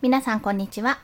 皆さんこんにちは。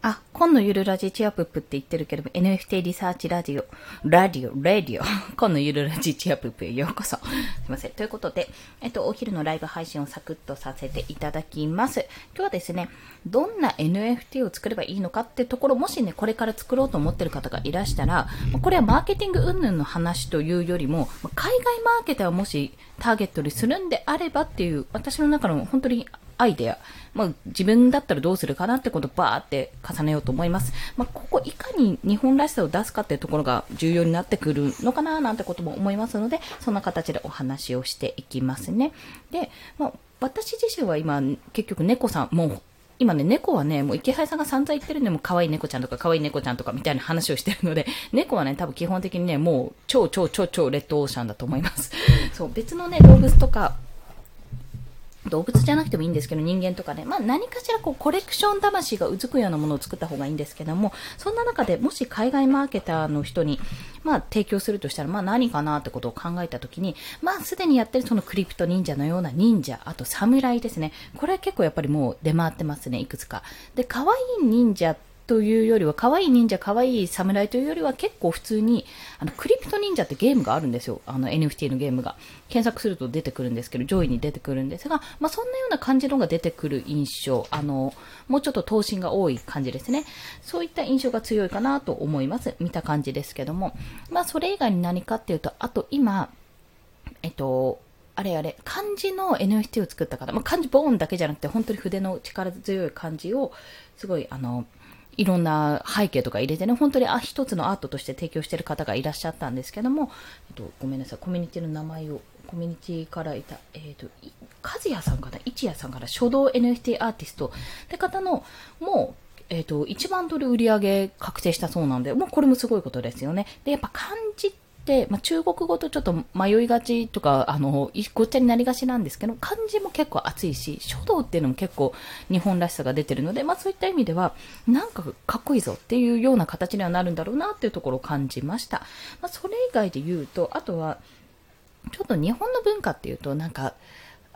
あ、今のゆるラジチアプップって言ってるけど NFT リサーチラジオ、ラディオ、ラディオ、今のゆるラジチアプップへようこそ。すいません。ということで、えっと、お昼のライブ配信をサクッとさせていただきます。今日はですね、どんな NFT を作ればいいのかってところ、もしね、これから作ろうと思ってる方がいらしたら、これはマーケティング云々の話というよりも、海外マーケターをもしターゲットにするんであればっていう、私の中の本当にアイデア、まあ、自分だったらどうするかなってことをバーって重ねようと思います。まあ、ここいかに日本らしさを出すかっていうところが重要になってくるのかななんてことも思いますので、そんな形でお話をしていきますね。で、まあ、私自身は今、結局猫さん、もう今ね、猫はね、もう池原さんが散々言ってるんで、も可愛い猫ちゃんとか可愛い猫ちゃんとかみたいな話をしてるので、猫はね、多分基本的にね、もう超超超超レッドオーシャンだと思います。そう、別のね、動物とか、動物じゃなくてもいいんですけど、人間とかね、まあ何かしらこうコレクション魂がうずくようなものを作った方がいいんですけども、そんな中でもし海外マーケターの人に、まあ提供するとしたら、まあ何かなってことを考えたときに、まあすでにやってるそのクリプト忍者のような忍者、あと侍ですね。これは結構やっぱりもう出回ってますね、いくつか。で、可愛い忍者ってというよりは、可愛い忍者、可愛い侍というよりは、結構普通に、あの、クリプト忍者ってゲームがあるんですよ。あの、NFT のゲームが。検索すると出てくるんですけど、上位に出てくるんですが、まあ、そんなような感じのが出てくる印象。あの、もうちょっと頭身が多い感じですね。そういった印象が強いかなと思います。見た感じですけども。まあ、それ以外に何かっていうと、あと今、えっと、あれあれ、漢字の NFT を作った方、まあ、漢字ボーンだけじゃなくて、本当に筆の力強い漢字を、すごい、あの、いろんな背景とか入れてね、本当にあ一つのアートとして提供している方がいらっしゃったんですけども、えっと、ごめんなさい、コミュニティの名前を、コミュニティからいた、えっ、と、和也さんかな、一夜さんから書道 NFT アーティストって方の、もう、えっ、と、1万ドル売り上げ確定したそうなんで、もうこれもすごいことですよね。で、やっぱ漢字っ、まあ、中国語とちょっと迷いがちとか、あの、ごっちゃになりがちなんですけど、漢字も結構熱いし、書道っていうのも結構日本らしさが出てるので、まあそういった意味では、なんかかっこいいぞっていうような形にはなるんだろうなっていうところを感じました。まあそれ以外で言うと、あとは、ちょっと日本の文化っていうと、なんか、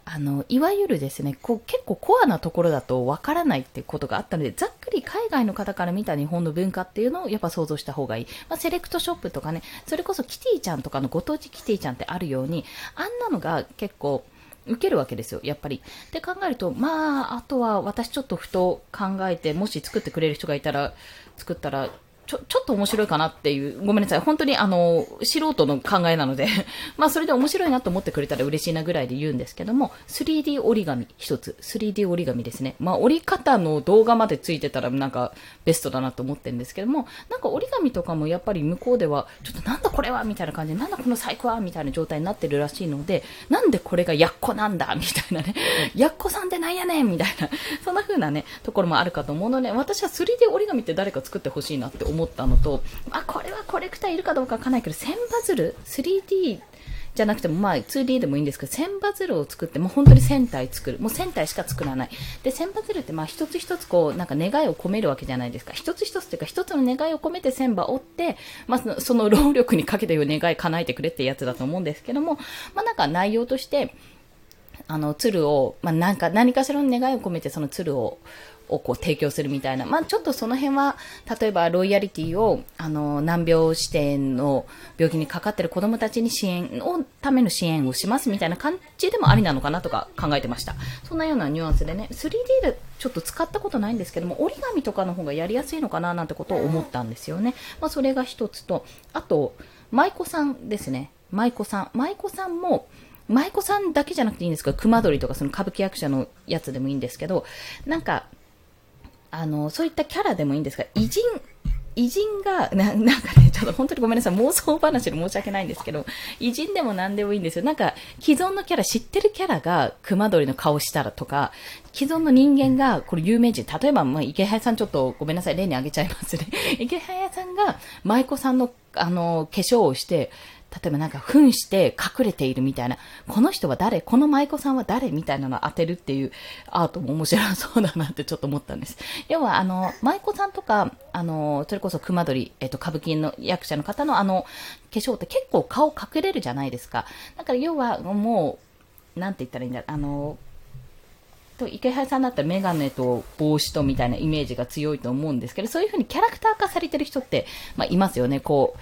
あの、いわゆるですね、こう結構コアなところだとわからないってことがあったので、ざっくり海外の方から見た日本の文化っていうのをやっぱ想像した方がいい。まあ、セレクトショップとかね、それこそキティちゃんとかのご当地キティちゃんってあるように、あんなのが結構、受けるわけですよ、やっぱり。で考えると、まあ、あとは私ちょっとふと考えて、もし作ってくれる人がいたら、作ったら、ちょ、ちょっと面白いかなっていう、ごめんなさい。本当にあの、素人の考えなので まあそれで面白いなと思ってくれたら嬉しいなぐらいで言うんですけども、3D 折り紙一つ。3D 折り紙ですね。まあ折り方の動画までついてたらなんかベストだなと思ってるんですけども、なんか折り紙とかもやっぱり向こうでは、ちょっとなんだこれはみたいな感じで、なんだこの細工はみたいな状態になってるらしいので、なんでこれがやっこなんだみたいなね。やっこさんってなんやねんみたいな。そんな風なね、ところもあるかと思うので、私は 3D 折り紙って誰か作ってほしいなって思思ったのと、あ、これはコレクターいるかどうかわかんないけど、千バズル ?3D じゃなくても、まあ 2D でもいいんですけど、千バズルを作って、もう本当に1000体作る。もう千体しか作らない。で、千バズルってまあ一つ一つこう、なんか願いを込めるわけじゃないですか。一つ一つっていうか、一つの願いを込めて千羽折って、まあそのその労力にかけたよう願い叶えてくれってやつだと思うんですけども、まあなんか内容として、あの、鶴を、まあ、なんか、何かしらの願いを込めてその鶴ををこう提供するみたいな。まあちょっとその辺は、例えばロイヤリティを、あの、難病指定の病気にかかってる子供たちに支援を、ための支援をしますみたいな感じでもありなのかなとか考えてました。そんなようなニュアンスでね、3D でちょっと使ったことないんですけども、折り紙とかの方がやりやすいのかななんてことを思ったんですよね。まあそれが一つと、あと、舞妓さんですね。舞妓さん。舞妓さんも、舞妓さんだけじゃなくていいんですけど、熊取とかその歌舞伎役者のやつでもいいんですけど、なんか、あの、そういったキャラでもいいんですが、偉人、偉人が、な、なんかね、ちょっと本当にごめんなさい、妄想話で申し訳ないんですけど、偉人でも何でもいいんですよ。なんか、既存のキャラ、知ってるキャラが熊取の顔したらとか、既存の人間が、これ有名人、例えば、まあ、池早さんちょっとごめんなさい、例に挙げちゃいますね。池早さんが、舞妓さんの、あの、化粧をして、例えばなんか扮して隠れているみたいな、この人は誰？この舞妓さんは誰みたいなのを当てるっていうアートも面白そうだなってちょっと思ったんです。要はあの、舞妓さんとか、あの、それこそ熊取、えっと、歌舞伎の役者の方のあの、化粧って結構顔隠れるじゃないですか。だから要はもう、なんて言ったらいいんだあの、と池原さんだったらメガネと帽子とみたいなイメージが強いと思うんですけど、そういう風にキャラクター化されてる人って、まあ、いますよね。こう、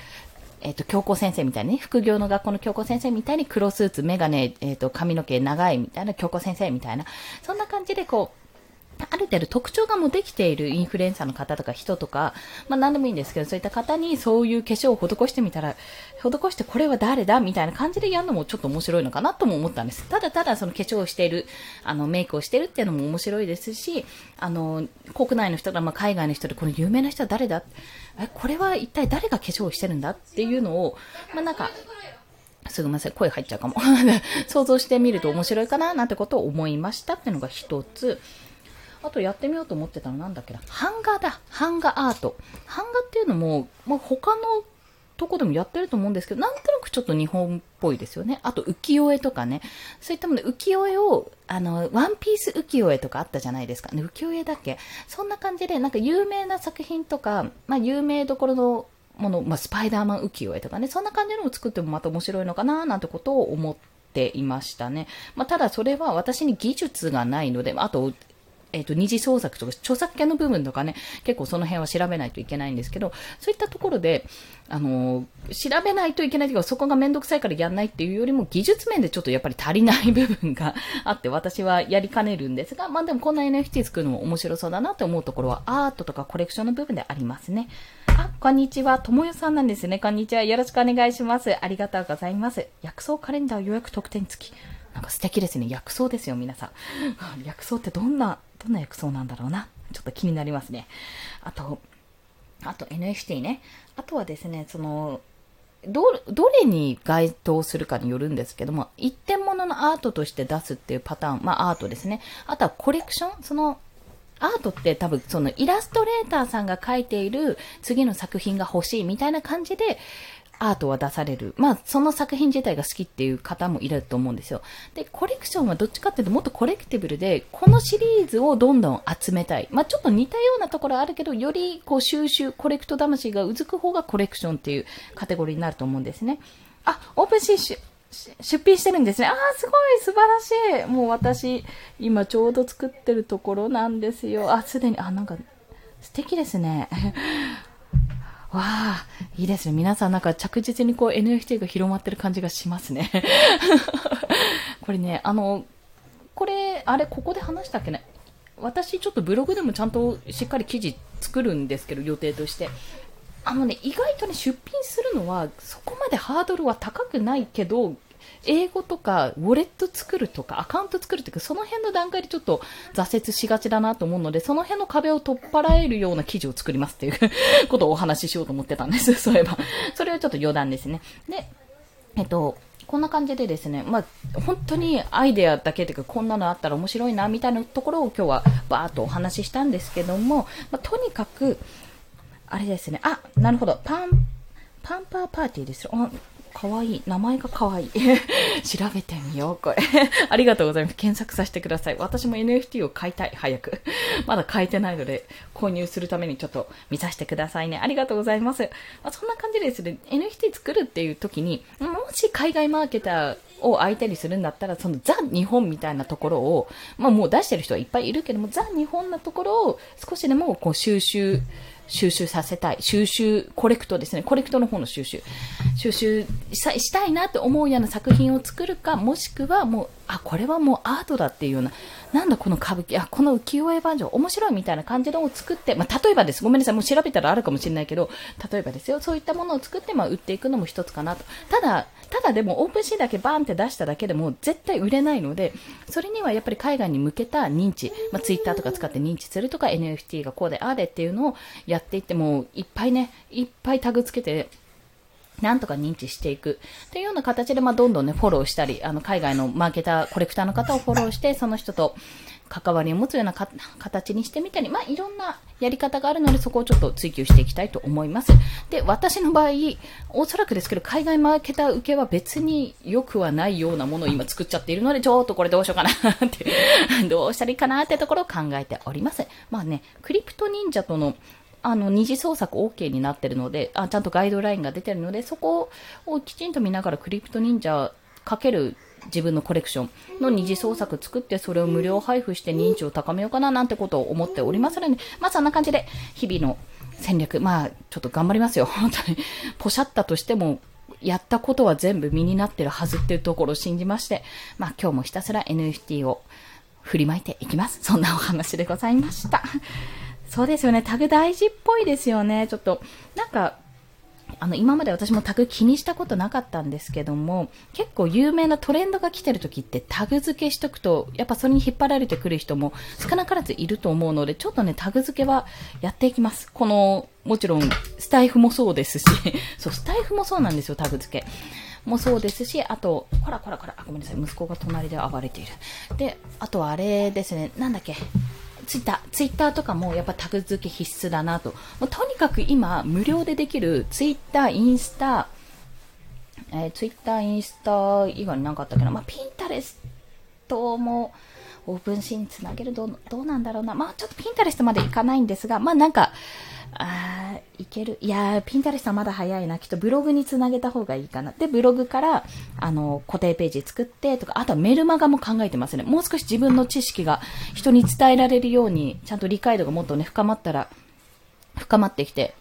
えっ、と、教皇先生みたいにね、副業の学校の教皇先生みたいに黒スーツ、メガネ、えっ、と、髪の毛長いみたいな教皇先生みたいな、そんな感じでこう、ある程度特徴がもうできているインフルエンサーの方とか人とか、まあ何でもいいんですけど、そういった方にそういう化粧を施してみたら、施してこれは誰だ？みたいな感じでやるのもちょっと面白いのかなとも思ったんです。ただただその化粧をしている、あのメイクをしているっていうのも面白いですし、あの、国内の人が、まあ海外の人でこの有名な人は誰だ？え、これは一体誰が化粧をしてるんだ？っていうのを、まあなんか、すみません、声入っちゃうかも。想像してみると面白いかななんてことを思いましたっていうのが一つ。あとやってみようと思ってたのなんだっけな。版画だ。版画アート。版画っていうのも、まあ、他のとこでもやってると思うんですけど、なんとなくちょっと日本っぽいですよね。あと浮世絵とかね。そういったもので、浮世絵を、あの、ワンピース浮世絵とかあったじゃないですか。ね、浮世絵だっけ？そんな感じで、なんか有名な作品とか、まあ有名どころのもの、まあスパイダーマン浮世絵とかね、そんな感じのを作ってもまた面白いのかななんてことを思っていましたね。まあただそれは私に技術がないので、あとえっ、ー、と、二次創作とか著作権の部分とかね、結構その辺は調べないといけないんですけど、そういったところで、あのー、調べないといけないというか、そこがめんどくさいからやんないっていうよりも、技術面でちょっとやっぱり足りない部分が あって、私はやりかねるんですが、まあでもこんな NFT 作るのも面白そうだなって思うところは、アートとかコレクションの部分でありますね。あ、こんにちは。ともよさんなんですね。こんにちは。よろしくお願いします。ありがとうございます。薬草カレンダー予約特典付き。なんか素敵ですね。薬草ですよ、皆さん。薬草ってどんなどんな薬草なんだろうな。ちょっと気になりますね。あと、あと NFT ね。あとはですね、その、ど、どれに該当するかによるんですけども、一点物のアートとして出すっていうパターン、まあアートですね。あとはコレクションその、アートって多分そのイラストレーターさんが描いている次の作品が欲しいみたいな感じで、アートは出される。まあ、その作品自体が好きっていう方もいると思うんですよ。で、コレクションはどっちかっていうともっとコレクティブルで、このシリーズをどんどん集めたい。まあ、ちょっと似たようなところあるけど、よりこう収集、コレクト魂がうずく方がコレクションっていうカテゴリーになると思うんですね。あ、オープンシーシュ。出品してるんですね。ああ、すごい、素晴らしい。もう私、今ちょうど作ってるところなんですよ。あ、すでに、あ、なんか、素敵ですね。わあ、いいですね。皆さんなんか着実にこう NFT が広まってる感じがしますね。これね、あの、これ、あれ、ここで話したっけね。私ちょっとブログでもちゃんとしっかり記事作るんですけど、予定として。あのね、意外とね、出品するのは、そこまでハードルは高くないけど、英語とか、ウォレット作るとか、アカウント作るとか、その辺の段階でちょっと挫折しがちだなと思うので、その辺の壁を取っ払えるような記事を作りますっていうことをお話ししようと思ってたんです。そういえば。それはちょっと余談ですね。で、えっと、こんな感じでですね、まあ、本当にアイデアだけというか、こんなのあったら面白いな、みたいなところを今日はバーっとお話ししたんですけども、まあ、とにかく、あれですね、あ、なるほど、パン、パンパーパーティーですよ。かわいい。名前がかわいい。調べてみよう、これ。ありがとうございます。検索させてください。私も NFT を買いたい、早く。まだ買えてないので、購入するためにちょっと見させてくださいね。ありがとうございます。まあ、そんな感じですね。NFT 作るっていう時に、もし海外マーケターを相手にするんだったら、そのザ・日本みたいなところを、まあもう出してる人はいっぱいいるけども、ザ・日本なところを少しでもこう収集、収集させたい。収集、コレクトですね。コレクトの方の収集。収集したいなって思うような作品を作るか、もしくはもう、あ、これはもうアートだっていうような、なんだこの歌舞伎、あ、この浮世絵バージョン面白いみたいな感じのを作って、まあ、例えばです。ごめんなさい。もう調べたらあるかもしれないけど、例えばですよ。そういったものを作って、まあ、売っていくのも一つかなと。ただ、ただでもオープンシーだけバーンって出しただけでも絶対売れないので、それにはやっぱり海外に向けた認知、まあ、ツイッターとか使って認知するとか NFT がこうでああでっていうのをやっていってもいっぱいね、いっぱいタグつけて、なんとか認知していくっていうような形で、まあ、どんどんね、フォローしたり、あの、海外のマーケター、コレクターの方をフォローして、その人と関わりを持つような形にしてみたり、まあ、いろんなやり方があるので、そこをちょっと追求していきたいと思います。で、私の場合、おそらくですけど、海外マーケター受けは別に良くはないようなものを今作っちゃっているので、ちょっとこれどうしようかなってどうしたらいいかなってところを考えております。まあね、クリプト忍者とのあの、二次創作 OK になってるので、あ、ちゃんとガイドラインが出てるので、そこをきちんと見ながらクリプト忍者かける自分のコレクションの二次創作作ってそれを無料配布して認知を高めようかななんてことを思っておりますので、まあそんな感じで日々の戦略、まあちょっと頑張りますよ。本当に。ポシャったとしても、やったことは全部身になってるはずっていうところを信じまして、まあ今日もひたすら NFT を振りまいていきます。そんなお話でございました。そうですよね。タグ大事っぽいですよね。ちょっと、なんか、あの、今まで私もタグ気にしたことなかったんですけども、結構有名なトレンドが来てる時ってタグ付けしとくと、やっぱそれに引っ張られてくる人も少なからずいると思うので、ちょっとね、タグ付けはやっていきます。この、もちろん、スタイフもそうですし、そう、スタイフもそうなんですよ、タグ付け。もそうですし、あと、こらこらこら、ごめんなさい、息子が隣で暴れている。で、あとはあれですね、なんだっけ、ツイッター、ツイッターとかもやっぱタグ付け必須だなと。もうとにかく今、無料でできるツイッター、インスタ、えー、ツイッター、インスタ以外に何かあったけど、まあ、ピンタレストも、オープンシーンにつなげるど、どうなんだろうな。まあ、ちょっとピンタレストまでいかないんですが、まあ、なんか、あいける？いやー、ピンタレストはまだ早いな。きっとブログにつなげた方がいいかな。で、ブログから、あの、固定ページ作ってとか、あとはメルマガも考えてますね。もう少し自分の知識が人に伝えられるように、ちゃんと理解度がもっとね、深まったら、深まってきて、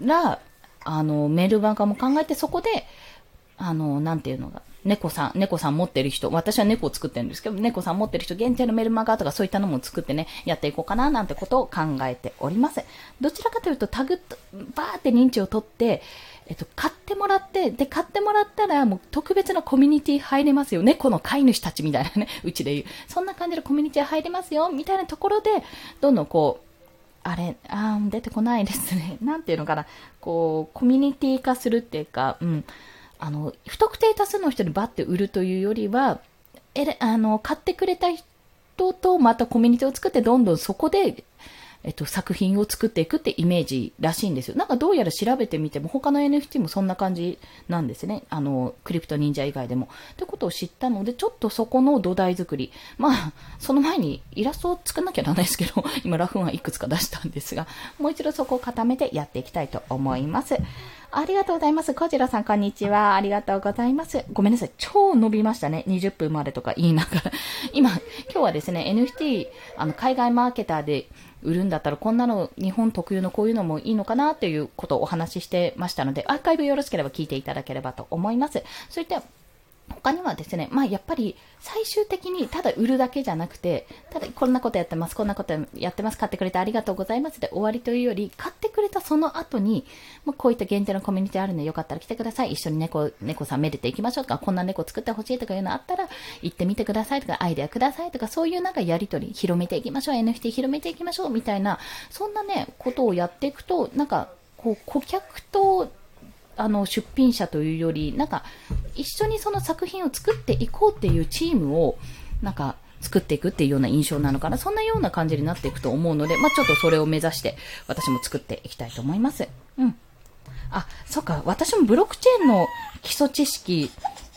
ら、あの、メルマガも考えて、そこで、あの、なんていうのが、猫さん、猫さん持ってる人、私は猫を作ってるんですけど、猫さん持ってる人限定のメルマガとかそういったのも作ってね、やっていこうかななんてことを考えております。どちらかというとタグ、バーって認知を取って、えっと、買ってもらって、で、買ってもらったら、もう特別なコミュニティ入れますよ。猫の飼い主たちみたいなね、うちで言う。そんな感じでコミュニティ入れますよ、みたいなところで、どんどんこう、あれ、あー、出てこないですね。なんていうのかな。こう、コミュニティ化するっていうか、うん。あの、不特定多数の人にバッて売るというよりは、え、あの、買ってくれた人とまたコミュニティを作ってどんどんそこでえっと、作品を作っていくってイメージらしいんですよ。なんかどうやら調べてみても、他の NFT もそんな感じなんですね。あの、クリプト忍者以外でも。ってことを知ったので、ちょっとそこの土台作り。まあ、その前にイラストを作んなきゃならないですけど、今ラフンはいくつか出したんですが、もう一度そこを固めてやっていきたいと思います。ありがとうございます。コジラさん、こんにちは。ありがとうございます。ごめんなさい。超伸びましたね。20分までとか言いながら。今、今日はですね、NFT、あの、海外マーケターで、売るんだったらこんなの日本特有のこういうのもいいのかなということをお話ししてましたので、アーカイブよろしければ聞いていただければと思います。そういった他にはですね、まあやっぱり最終的にただ売るだけじゃなくて、ただこんなことやってます、こんなことやってます、買ってくれてありがとうございますで終わりというより、買ってくれたその後に、まあ、こういった限定のコミュニティあるんでよかったら来てください。一緒に猫、猫さんめでていきましょうとか、こんな猫作ってほしいとかいうのあったら、行ってみてくださいとか、アイデアくださいとか、そういうなんかやりとり、広めていきましょう、NFT 広めていきましょうみたいな、そんなね、ことをやっていくと、なんか、こう、顧客とあの出品者というより、なんか一緒にその作品を作っていこうっていうチームを、なんか作っていくっていうような印象なのかな。そんなような感じになっていくと思うので、まあちょっとそれを目指して私も作っていきたいと思います。うん。あ、そっか。私もブロックチェーンの基礎知識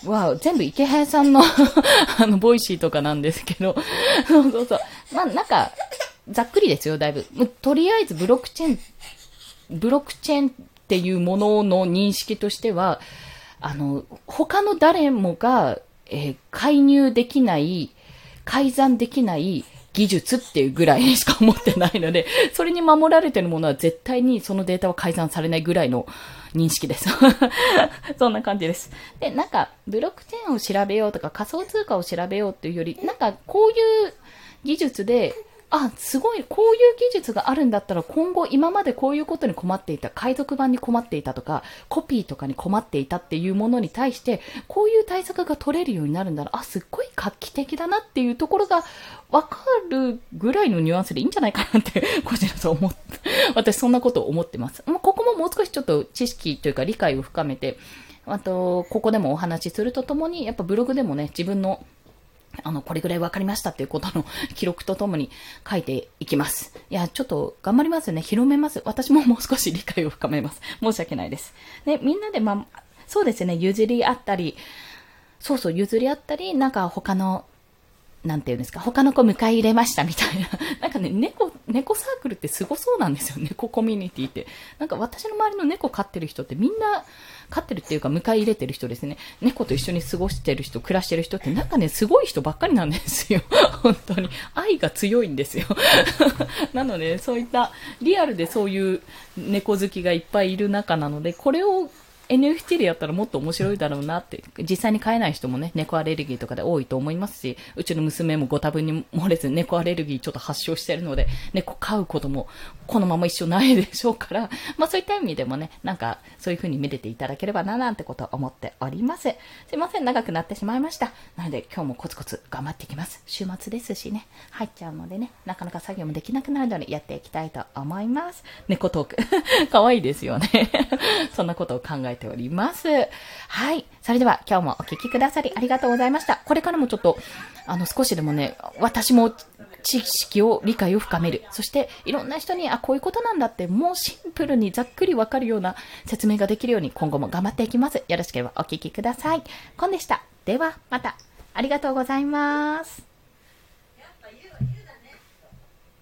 は全部イケハヤさんの あの、 Voicy とかなんですけど、そうそうそう。まあなんか、ざっくりですよ、だいぶ。とりあえずブロックチェーン、ブロックチェーンっていうものの認識としては、あの、他の誰もが、えー、介入できない、改ざんできない技術っていうぐらいしか思ってないので、それに守られてるものは絶対にそのデータは改ざんされないぐらいの認識です。そんな感じです。で、なんか、ブロックチェーンを調べようとか仮想通貨を調べようっていうより、なんかこういう技術であ、すごい、こういう技術があるんだったら今後今までこういうことに困っていた、海賊版に困っていたとか、コピーとかに困っていたっていうものに対して、こういう対策が取れるようになるんだら、あ、すっごい画期的だなっていうところがわかるぐらいのニュアンスでいいんじゃないかなって、こちらそう思って、私そんなことを思ってます。もうここももう少しちょっと知識というか理解を深めて、あと、ここでもお話しするとともに、やっぱブログでもね、自分のあの、これぐらい分かりましたっていうことの記録とともに書いていきます。いや、ちょっと頑張りますね。広めます。私ももう少し理解を深めます。申し訳ないです。で、みんなでまあ、そうですね、譲り合ったり、そうそう、譲り合ったり、なんか他の、なんていうんですか、他の子迎え入れましたみたいな。なんかね、猫、猫サークルってすごそうなんですよ、猫コミュニティって。なんか私の周りの猫飼ってる人ってみんな、飼ってるっていうか迎え入れてる人ですね。猫と一緒に過ごしてる人、暮らしてる人ってなんかね、すごい人ばっかりなんですよ。本当に。愛が強いんですよ。なので、そういったリアルでそういう猫好きがいっぱいいる中なので、これを NFT でやったらもっと面白いだろうなって、実際に飼えない人もね、猫アレルギーとかで多いと思いますし、うちの娘もご多分に漏れず猫アレルギーちょっと発症してるので、猫飼うこともこのまま一生ないでしょうから、まあそういった意味でもね、なんかそういう風に見れていただければななんてことを思っております。すいません、長くなってしまいました。なので今日もコツコツ頑張っていきます。週末ですしね、入っちゃうのでね、なかなか作業もできなくなるのでやっていきたいと思います。猫トーク。可愛いですよね。そんなことを考えております。はい。それでは今日もお聴きくださりありがとうございました。これからもちょっと、あの、少しでもね、私も知識を、理解を深める。そして、いろんな人に、あ、こういうことなんだって、もうシンプルにざっくりわかるような説明ができるように今後も頑張っていきます。よろしければお聞きください。コンでした。では、また。ありがとうございます。